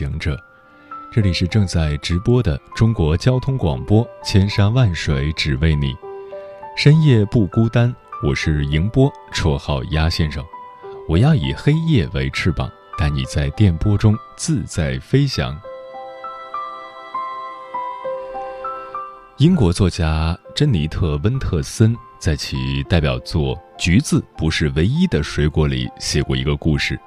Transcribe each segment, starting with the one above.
行者，这里是正在直播的中国交通广播，千山万水只为你，深夜不孤单。我是迎波，绰号鸭先生。我要以黑夜为翅膀，带你在电波中自在飞翔。英国作家珍妮特·温特森在其代表作《橘子不是唯一的水果》里写过一个故事。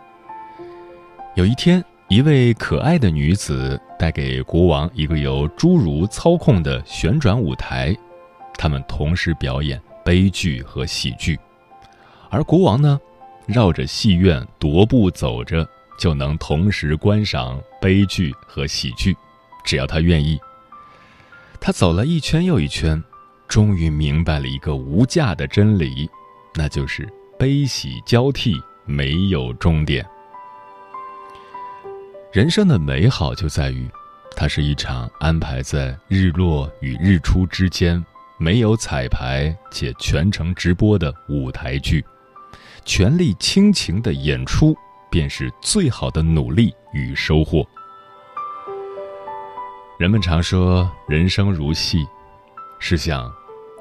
有一天，一位可爱的女子带给国王一个由侏儒操控的旋转舞台，他们同时表演悲剧和喜剧，而国王呢，绕着戏院踱步走着，就能同时观赏悲剧和喜剧，只要他愿意。他走了一圈又一圈，终于明白了一个无价的真理，那就是悲喜交替，没有终点。人生的美好就在于，它是一场安排在日落与日出之间，没有彩排且全程直播的舞台剧，全力倾情的演出便是最好的努力与收获。人们常说人生如戏，试想，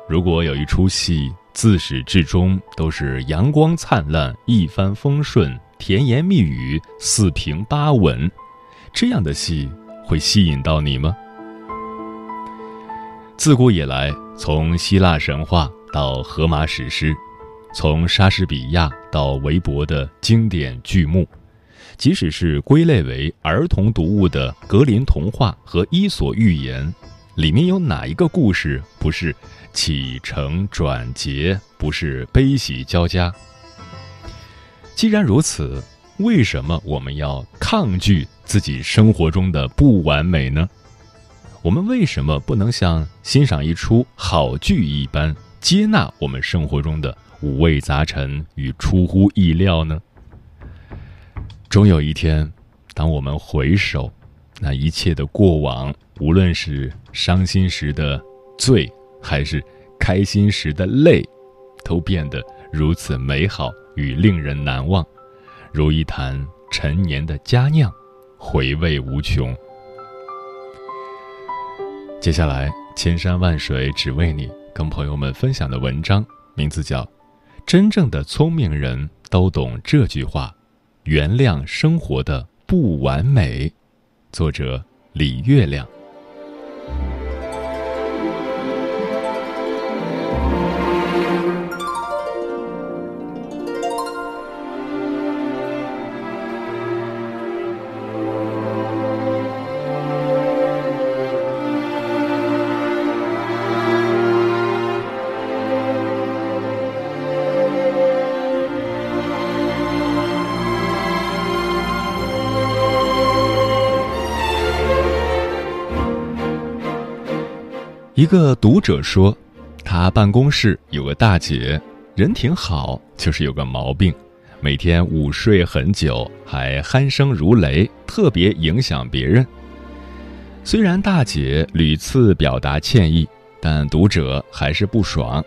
如果有一出戏自始至终都是阳光灿烂、一帆风顺、甜言蜜语、四平八稳。这样的戏会吸引到你吗？自古以来，从希腊神话到荷马史诗，从莎士比亚到韦伯的经典剧目，即使是归类为儿童读物的格林童话和伊索寓言，里面有哪一个故事不是起承转结，不是悲喜交加？既然如此，为什么我们要抗拒？自己生活中的不完美呢？我们为什么不能像欣赏一出好剧一般，接纳我们生活中的五味杂陈与出乎意料呢？终有一天，当我们回首，那一切的过往，无论是伤心时的醉，还是开心时的泪，都变得如此美好与令人难忘，如一坛陈年的佳酿。回味无穷。接下来，千山万水只为你，跟朋友们分享的文章名字叫《真正的聪明人都懂这句话：原谅生活的不完美》，作者李月亮。一个读者说，他办公室有个大姐，人挺好，就是有个毛病，每天午睡很久，还鼾声如雷，特别影响别人。虽然大姐屡次表达歉意，但读者还是不爽，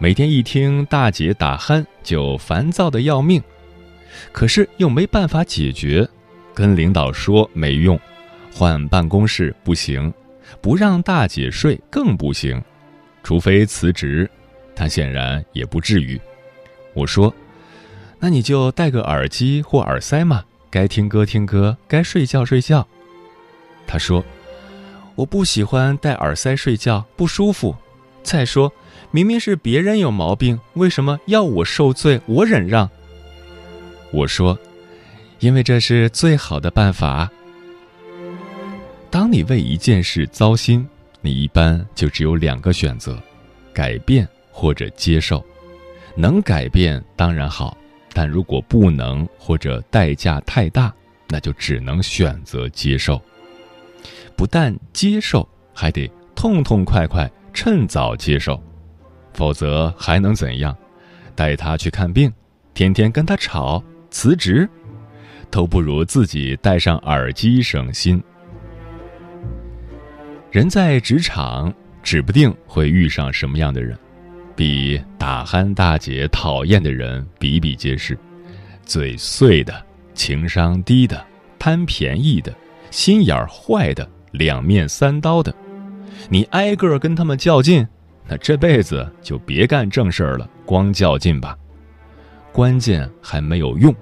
每天一听大姐打鼾就烦躁的要命，可是又没办法解决，跟领导说没用，换办公室不行。不让大姐睡更不行，除非辞职，她显然也不至于。我说：“那你就戴个耳机或耳塞嘛，该听歌听歌，该睡觉睡觉。”她说：“我不喜欢戴耳塞睡觉，不舒服。再说，明明是别人有毛病，为什么要我受罪，我忍让？”我说：“因为这是最好的办法。”当你为一件事糟心，你一般就只有两个选择：改变或者接受。能改变当然好，但如果不能或者代价太大，那就只能选择接受。不但接受，还得痛痛快快、趁早接受，否则还能怎样？带他去看病，天天跟他吵，辞职，都不如自己戴上耳机省心。人在职场，指不定会遇上什么样的人。比大憨大姐讨厌的人比比皆是，嘴碎的、情商低的、贪便宜的、心眼坏的、两面三刀的，你挨个跟他们较劲，那这辈子就别干正事儿了，光较劲吧。关键还没有用，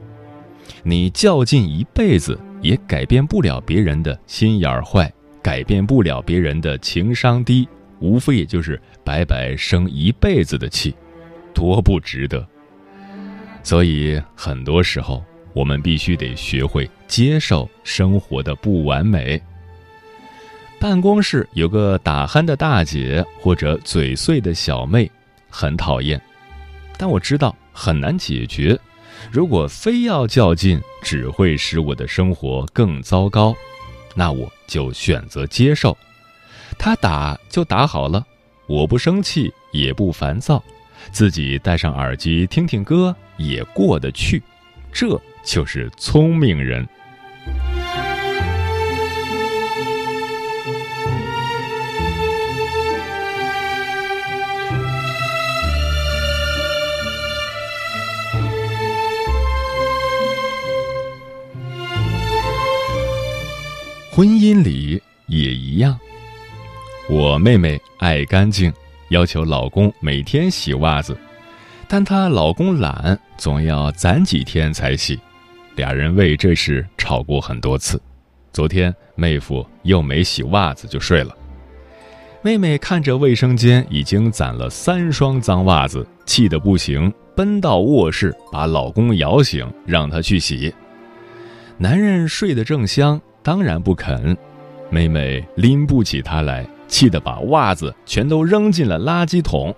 你较劲一辈子也改变不了别人的心眼坏，改变不了别人的情商低。无非也就是白白生一辈子的气，多不值得。所以很多时候，我们必须得学会接受生活的不完美。办公室有个打鼾的大姐或者嘴碎的小妹，很讨厌，但我知道很难解决。如果非要较劲，只会使我的生活更糟糕，那我就选择接受。他打就打好了，我不生气也不烦躁，自己戴上耳机听听歌也过得去，这就是聪明人。婚姻里也一样。我妹妹爱干净，要求老公每天洗袜子，但她老公懒，总要攒几天才洗。俩人为这事吵过很多次。昨天妹夫又没洗袜子就睡了。妹妹看着卫生间已经攒了三双脏袜子，气得不行，奔到卧室把老公摇醒，让他去洗。男人睡得正香，当然不肯。妹妹拎不起他来。气得把袜子全都扔进了垃圾桶，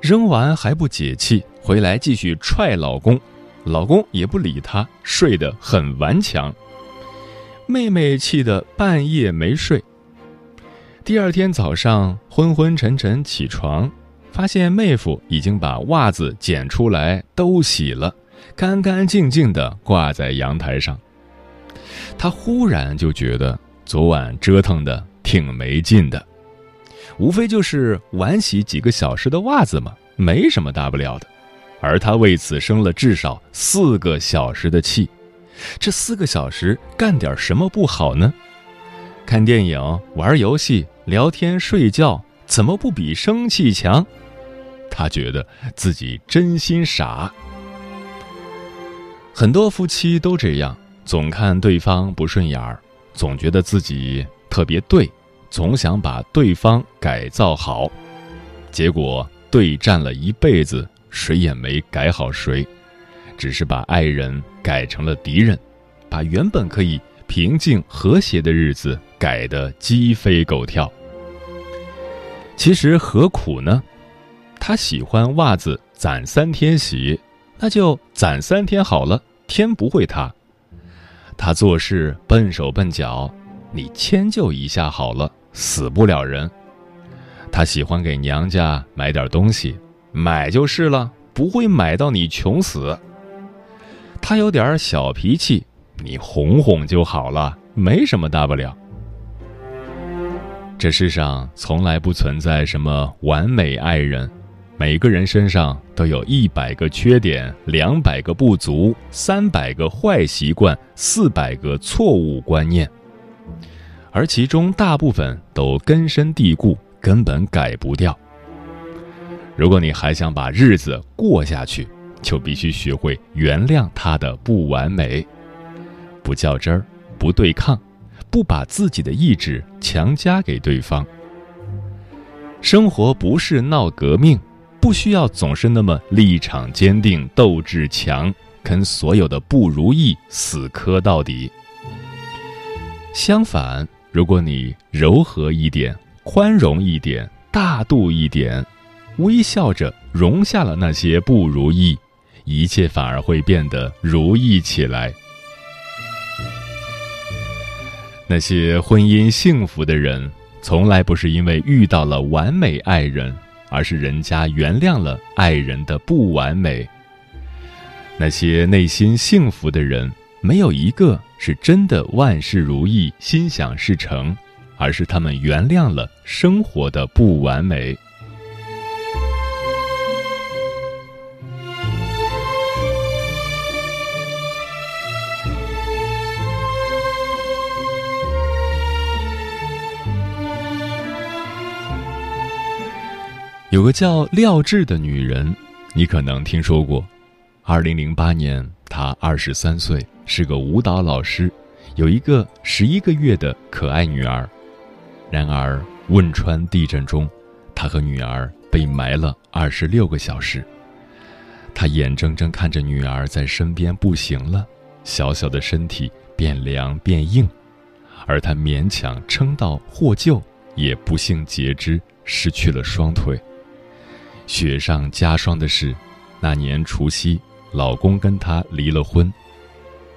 扔完还不解气，回来继续踹老公，老公也不理她，睡得很顽强。妹妹气得半夜没睡。第二天早上昏昏沉沉起床，发现妹夫已经把袜子捡出来都洗了，干干净净的挂在阳台上。他忽然就觉得昨晚折腾的。挺没劲的，无非就是晚洗几个小时的袜子嘛，没什么大不了的。而他为此生了至少四个小时的气，这四个小时干点什么不好呢？看电影、玩游戏、聊天、睡觉，怎么不比生气强？他觉得自己真心傻。很多夫妻都这样，总看对方不顺眼儿，总觉得自己特别对。总想把对方改造好，结果对战了一辈子，谁也没改好谁，只是把爱人改成了敌人，把原本可以平静和谐的日子改得鸡飞狗跳。其实何苦呢？他喜欢袜子攒三天洗，那就攒三天好了，天不会塌。他做事笨手笨脚。你迁就一下好了，死不了人。他喜欢给娘家买点东西，买就是了，不会买到你穷死。他有点小脾气，你哄哄就好了，没什么大不了。这世上从来不存在什么完美爱人，每个人身上都有一百个缺点，两百个不足，三百个坏习惯，四百个错误观念。而其中大部分都根深蒂固，根本改不掉。如果你还想把日子过下去，就必须学会原谅他的不完美，不较真儿，不对抗，不把自己的意志强加给对方。生活不是闹革命，不需要总是那么立场坚定、斗志强，跟所有的不如意死磕到底。相反。如果你柔和一点、宽容一点、大度一点，微笑着容下了那些不如意，一切反而会变得如意起来。那些婚姻幸福的人，从来不是因为遇到了完美爱人，而是人家原谅了爱人的不完美。那些内心幸福的人，没有一个是真的万事如意、心想事成，而是他们原谅了生活的不完美。有个叫廖智的女人，你可能听说过。二零零八年，她二十三岁，是个舞蹈老师，有一个十一个月的可爱女儿。然而，汶川地震中，她和女儿被埋了二十六个小时。她眼睁睁看着女儿在身边不行了，小小的身体变凉变硬，而她勉强撑到获救，也不幸截肢，失去了双腿。雪上加霜的是，那年除夕，老公跟她离了婚。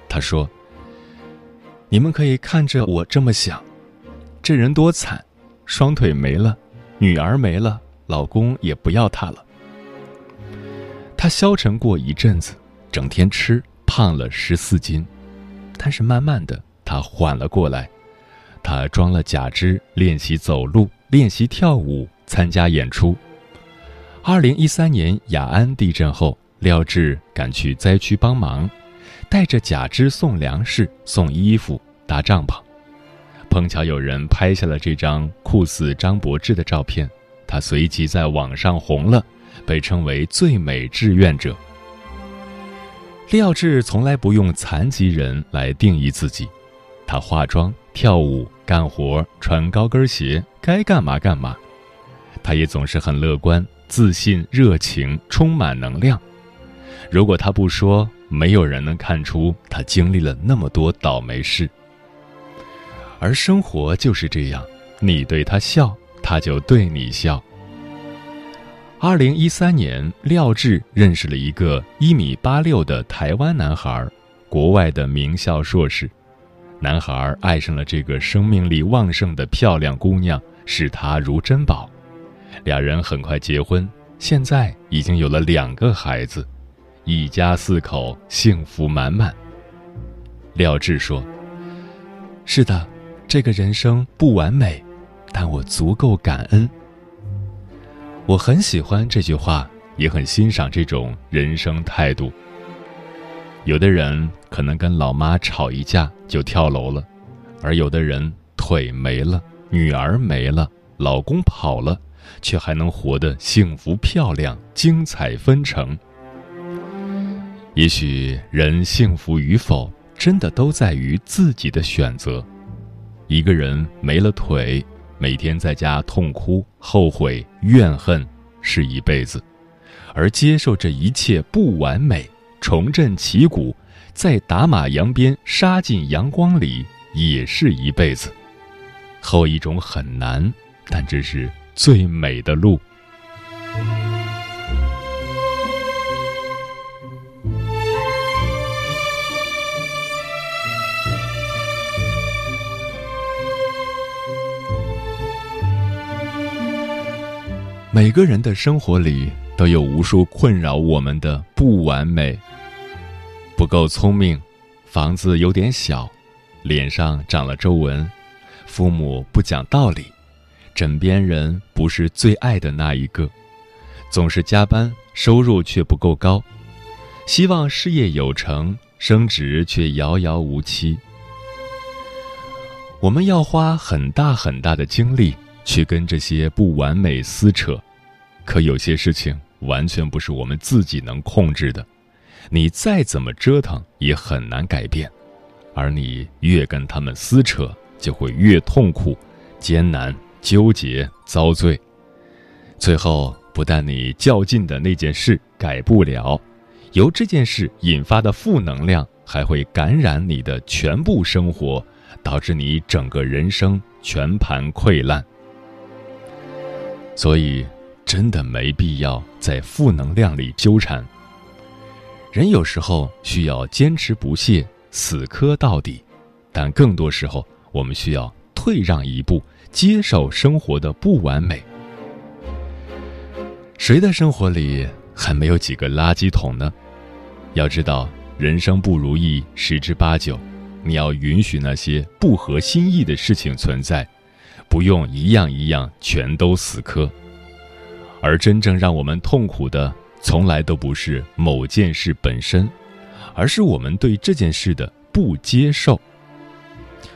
她说：“你们可以看着我这么想，这人多惨，双腿没了，女儿没了，老公也不要她了。”她消沉过一阵子，整天吃，胖了十四斤，但是慢慢的，她缓了过来。她装了假肢，练习走路，练习跳舞，参加演出。二零一三年雅安地震后，廖智赶去灾区帮忙，带着假肢送粮食、送衣服、搭帐篷。碰巧有人拍下了这张酷似张柏芝的照片，他随即在网上红了，被称为最美志愿者。廖智从来不用残疾人来定义自己，他化妆、跳舞、干活、穿高跟鞋，该干嘛干嘛。他也总是很乐观。自信、热情、充满能量。如果他不说，没有人能看出他经历了那么多倒霉事。而生活就是这样，你对他笑，他就对你笑。二零一三年，廖智认识了一个一米八六的台湾男孩，国外的名校硕士。男孩爱上了这个生命力旺盛的漂亮姑娘，视她如珍宝。两人很快结婚，现在已经有了两个孩子，一家四口幸福满满。廖智说：“是的，这个人生不完美，但我足够感恩。”我很喜欢这句话，也很欣赏这种人生态度。有的人可能跟老妈吵一架就跳楼了，而有的人腿没了，女儿没了，老公跑了。却还能活得幸福、漂亮、精彩纷呈。也许人幸福与否，真的都在于自己的选择。一个人没了腿，每天在家痛哭、后悔、怨恨，是一辈子；而接受这一切不完美，重振旗鼓，再打马扬鞭，杀进阳光里，也是一辈子。后一种很难，但这是。最美的路。每个人的生活里都有无数困扰我们的不完美。不够聪明，房子有点小，脸上长了皱纹，父母不讲道理。枕边人不是最爱的那一个，总是加班，收入却不够高，希望事业有成，升职却遥遥无期。我们要花很大很大的精力去跟这些不完美撕扯，可有些事情完全不是我们自己能控制的，你再怎么折腾也很难改变，而你越跟他们撕扯，就会越痛苦、艰难。纠结遭罪，最后不但你较劲的那件事改不了，由这件事引发的负能量还会感染你的全部生活，导致你整个人生全盘溃烂。所以，真的没必要在负能量里纠缠。人有时候需要坚持不懈、死磕到底，但更多时候，我们需要退让一步，接受生活的不完美。谁的生活里还没有几个垃圾桶呢？要知道，人生不如意十之八九，你要允许那些不合心意的事情存在，不用一样一样全都死磕。而真正让我们痛苦的，从来都不是某件事本身，而是我们对这件事的不接受，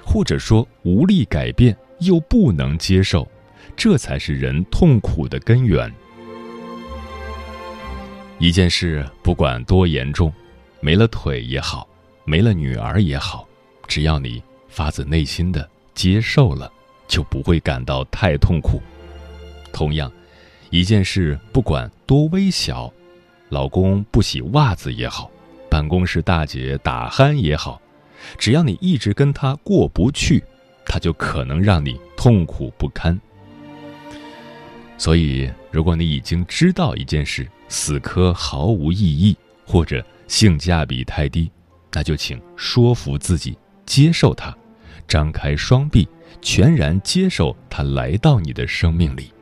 或者说无力改变又不能接受，这才是人痛苦的根源。一件事不管多严重，没了腿也好，没了女儿也好，只要你发自内心的接受了，就不会感到太痛苦。同样，一件事不管多微小，老公不洗袜子也好，办公室大姐打鼾也好，只要你一直跟他过不去，他就可能让你痛苦不堪。所以，如果你已经知道一件事死磕毫无意义，或者性价比太低，那就请说服自己接受它，张开双臂，全然接受它来到你的生命里。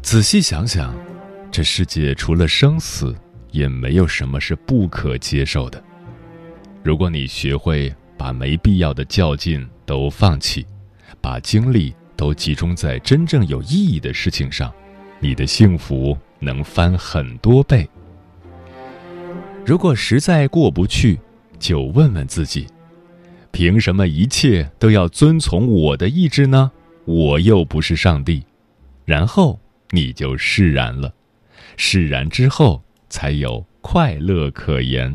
仔细想想，这世界除了生死，也没有什么是不可接受的。如果你学会把没必要的较劲都放弃，把精力。都集中在真正有意义的事情上，你的幸福能翻很多倍。如果实在过不去，就问问自己：凭什么一切都要遵从我的意志呢？我又不是上帝。然后你就释然了，释然之后才有快乐可言。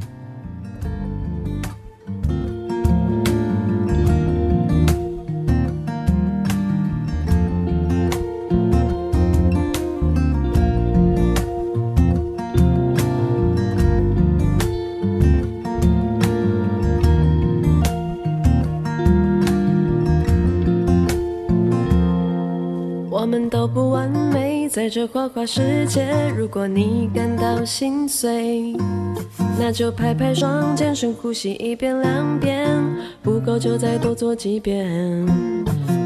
都不完美在这花花世界，如果你感到心碎，那就拍拍双肩，深呼吸一遍两遍，不够就再多做几遍。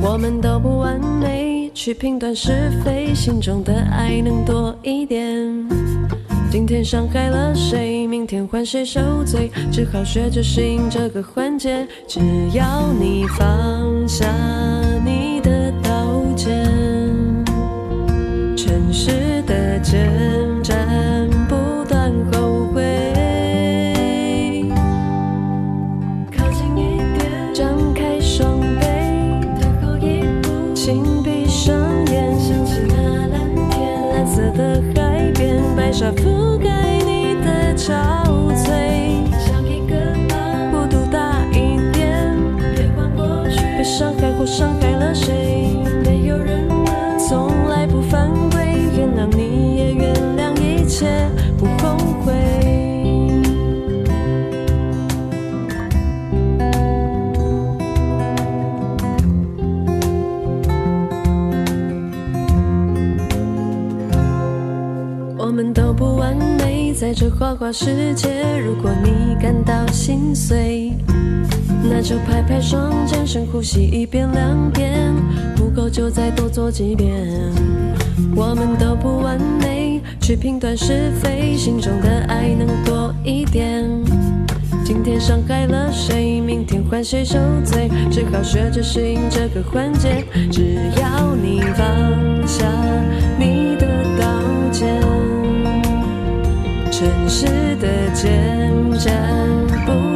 我们都不完美，去评断是非，心中的爱能多一点。今天伤害了谁，明天换谁受罪，只好学着适应这个环节。只要你放下请闭上眼，想起那蓝天，蓝色的海边，白沙覆盖你的憔悴，这花花世界。如果你感到心碎，那就拍拍双肩，深呼吸一遍两遍，不够就再多做几遍。我们都不完美。去评断是非，心中的爱能多一点。今天伤害了谁，明天换谁受罪，只好学着适应这个环节。只要你放下真实的坚战，不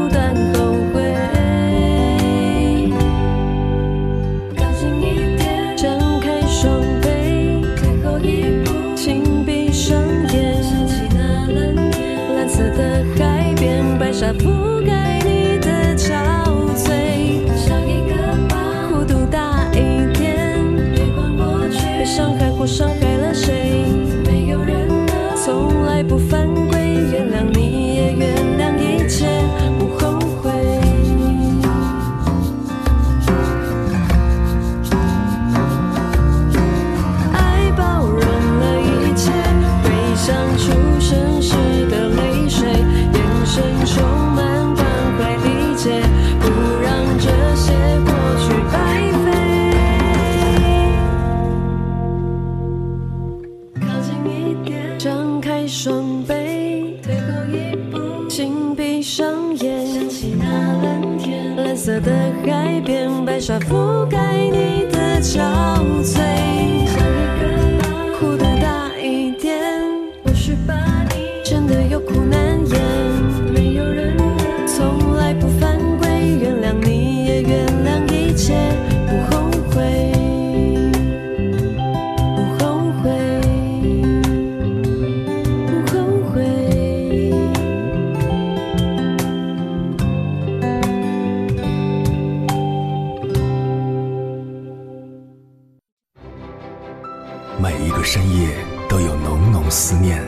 每一个深夜都有浓浓思念，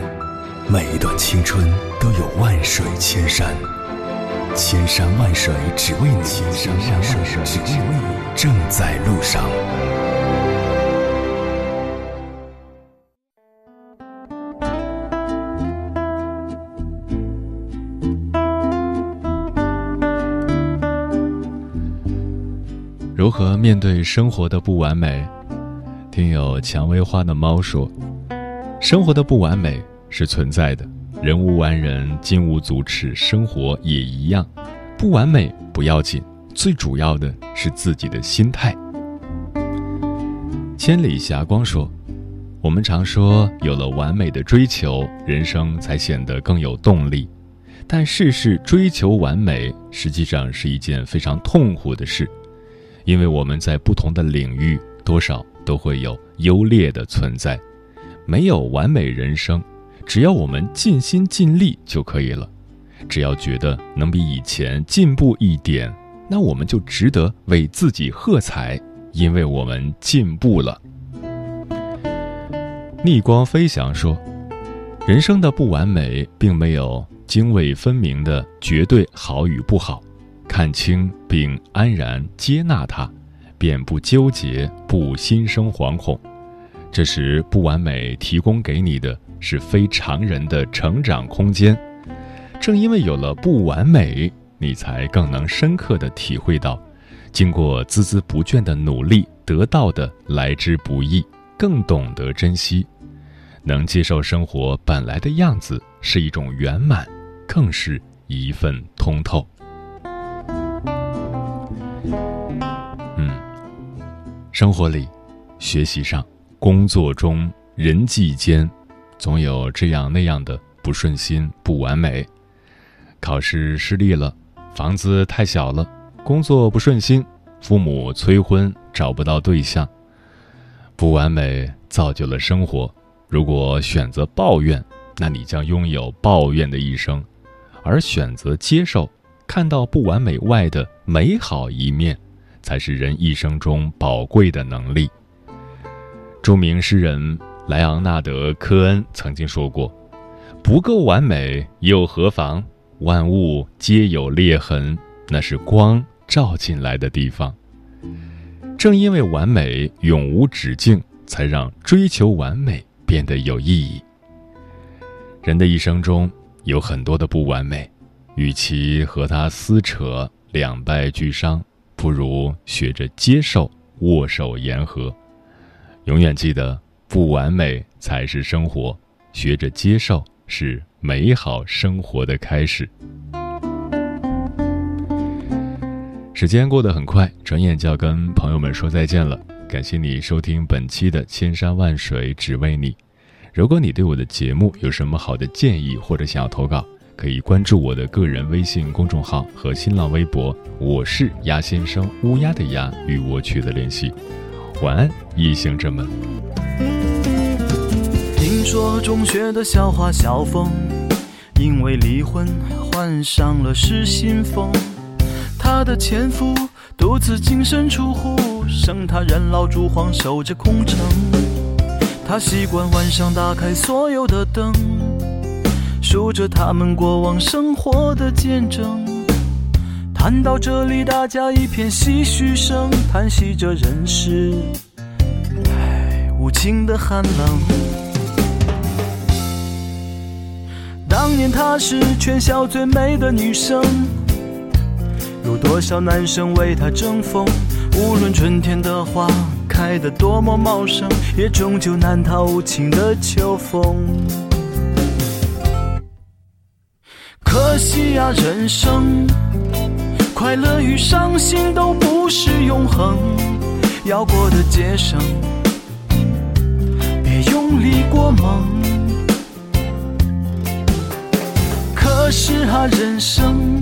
每一段青春都有万水千山，千山万水只为你，千山万水只为你，正在路上。如何面对生活的不完美？听友蔷薇花的猫说：“生活的不完美是存在的，人无完人，金无足赤，生活也一样。不完美不要紧，最主要的是自己的心态。”千里霞光说：“我们常说，有了完美的追求，人生才显得更有动力。但事事追求完美，实际上是一件非常痛苦的事，因为我们在不同的领域，多少都会有优劣的存在，没有完美人生。只要我们尽心尽力就可以了。只要觉得能比以前进步一点，那我们就值得为自己喝彩。”因为我们进步了。逆光飞翔说：“人生的不完美，并没有泾渭分明的绝对好与不好，看清并安然接纳它，便不纠结，不心生惶恐。这时，不完美提供给你的是非常人的成长空间。正因为有了不完美，你才更能深刻的体会到。”经过孜孜不倦的努力得到的来之不易，更懂得珍惜，能接受生活本来的样子是一种圆满，更是一份通透。生活里、学习上、工作中、人际间，总有这样那样的不顺心、不完美。考试失利了，房子太小了。工作不顺心，父母催婚，找不到对象，不完美造就了生活。如果选择抱怨，那你将拥有抱怨的一生；而选择接受，看到不完美外的美好一面，才是人一生中宝贵的能力。著名诗人莱昂纳德·科恩曾经说过：“不够完美又何妨？万物皆有裂痕。”那是光照进来的地方。正因为完美永无止境，才让追求完美变得有意义。人的一生中有很多的不完美，与其和他撕扯两败俱伤，不如学着接受，握手言和。永远记得，不完美才是生活，学着接受是美好生活的开始。时间过得很快，转眼就要跟朋友们说再见了。感谢你收听本期的《千山万水只为你》。如果你对我的节目有什么好的建议或者想要投稿，可以关注我的个人微信公众号和新浪微博，我是鸭先生，乌鸦的鸭，与我取得联系。晚安，异行者们。听说中学的校花小凤，因为离婚患上了失心疯。她的前夫独自净身出户，剩她人老珠黄守着空城。她习惯晚上打开所有的灯，数着他们过往生活的见证。谈到这里，大家一片唏嘘声，叹息着人世，唉，无情的寒冷。当年她是全校最美的女生。有多少男生为她争锋？无论春天的花开得多么茂盛，也终究难逃无情的秋风。可惜呀，人生快乐与伤心都不是永恒，要过的节省，别用力过猛。可是啊，人生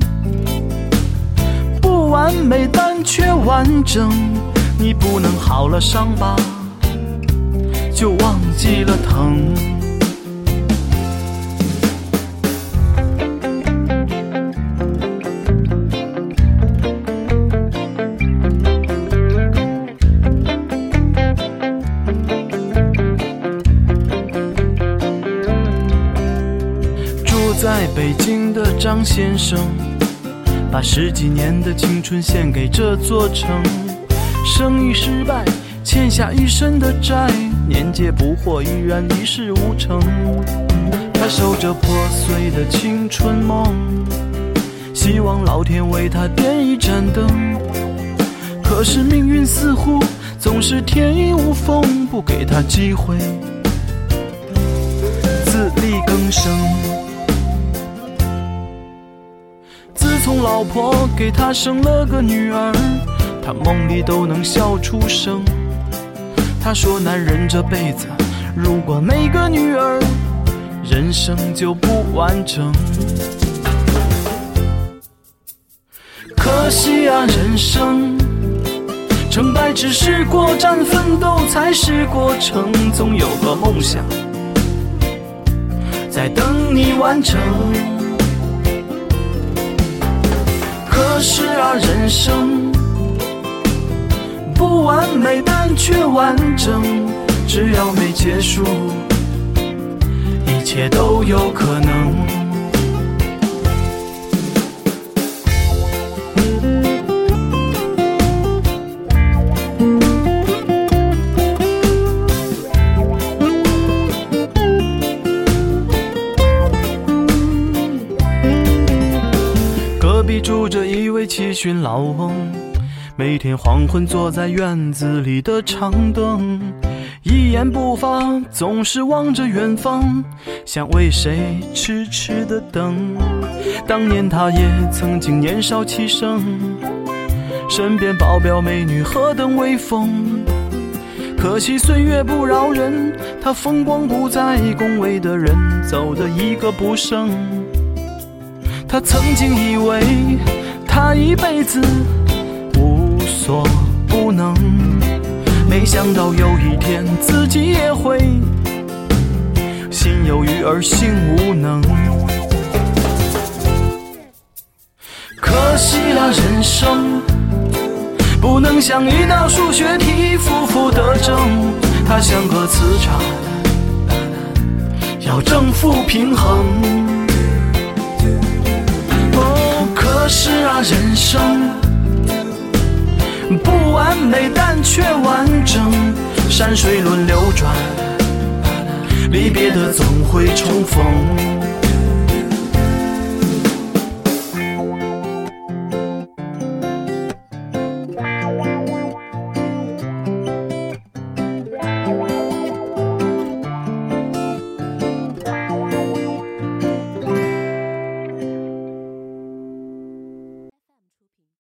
不完美，但却完整。你不能好了伤疤，就忘记了疼。先生，把十几年的青春献给这座城。生意失败，欠下一身的债，年届不惑，依然一事无成。他守着破碎的青春梦，希望老天为他点一盏灯。可是命运似乎总是天衣无缝，不给他机会自力更生。从老婆给他生了个女儿。他梦里都能笑出声。他说：“男人这辈子如果没个女儿，人生就不完整。”可惜啊，人生成败只是过站，奋斗才是过程。总有个梦想在等你完成。可是啊，人生。不完美，但却完整。只要没结束，一切都有可能。老翁。每天黄昏坐在院子里的长凳，一言不发，总是望着远方，想为谁痴痴的等。当年他也曾经年少气盛，身边保镖美女何等威风。可惜岁月不饶人，他风光不再，恭维的人走的一个不剩。他曾经以为他一辈子无。所不能，没想到有一天自己也会心有余而性无能。可惜了人生，不能像一道数学题负负得正，它像个磁场，要正负平衡。是啊，人生。不完美，但却完整。山水轮流转，离别的总会重逢。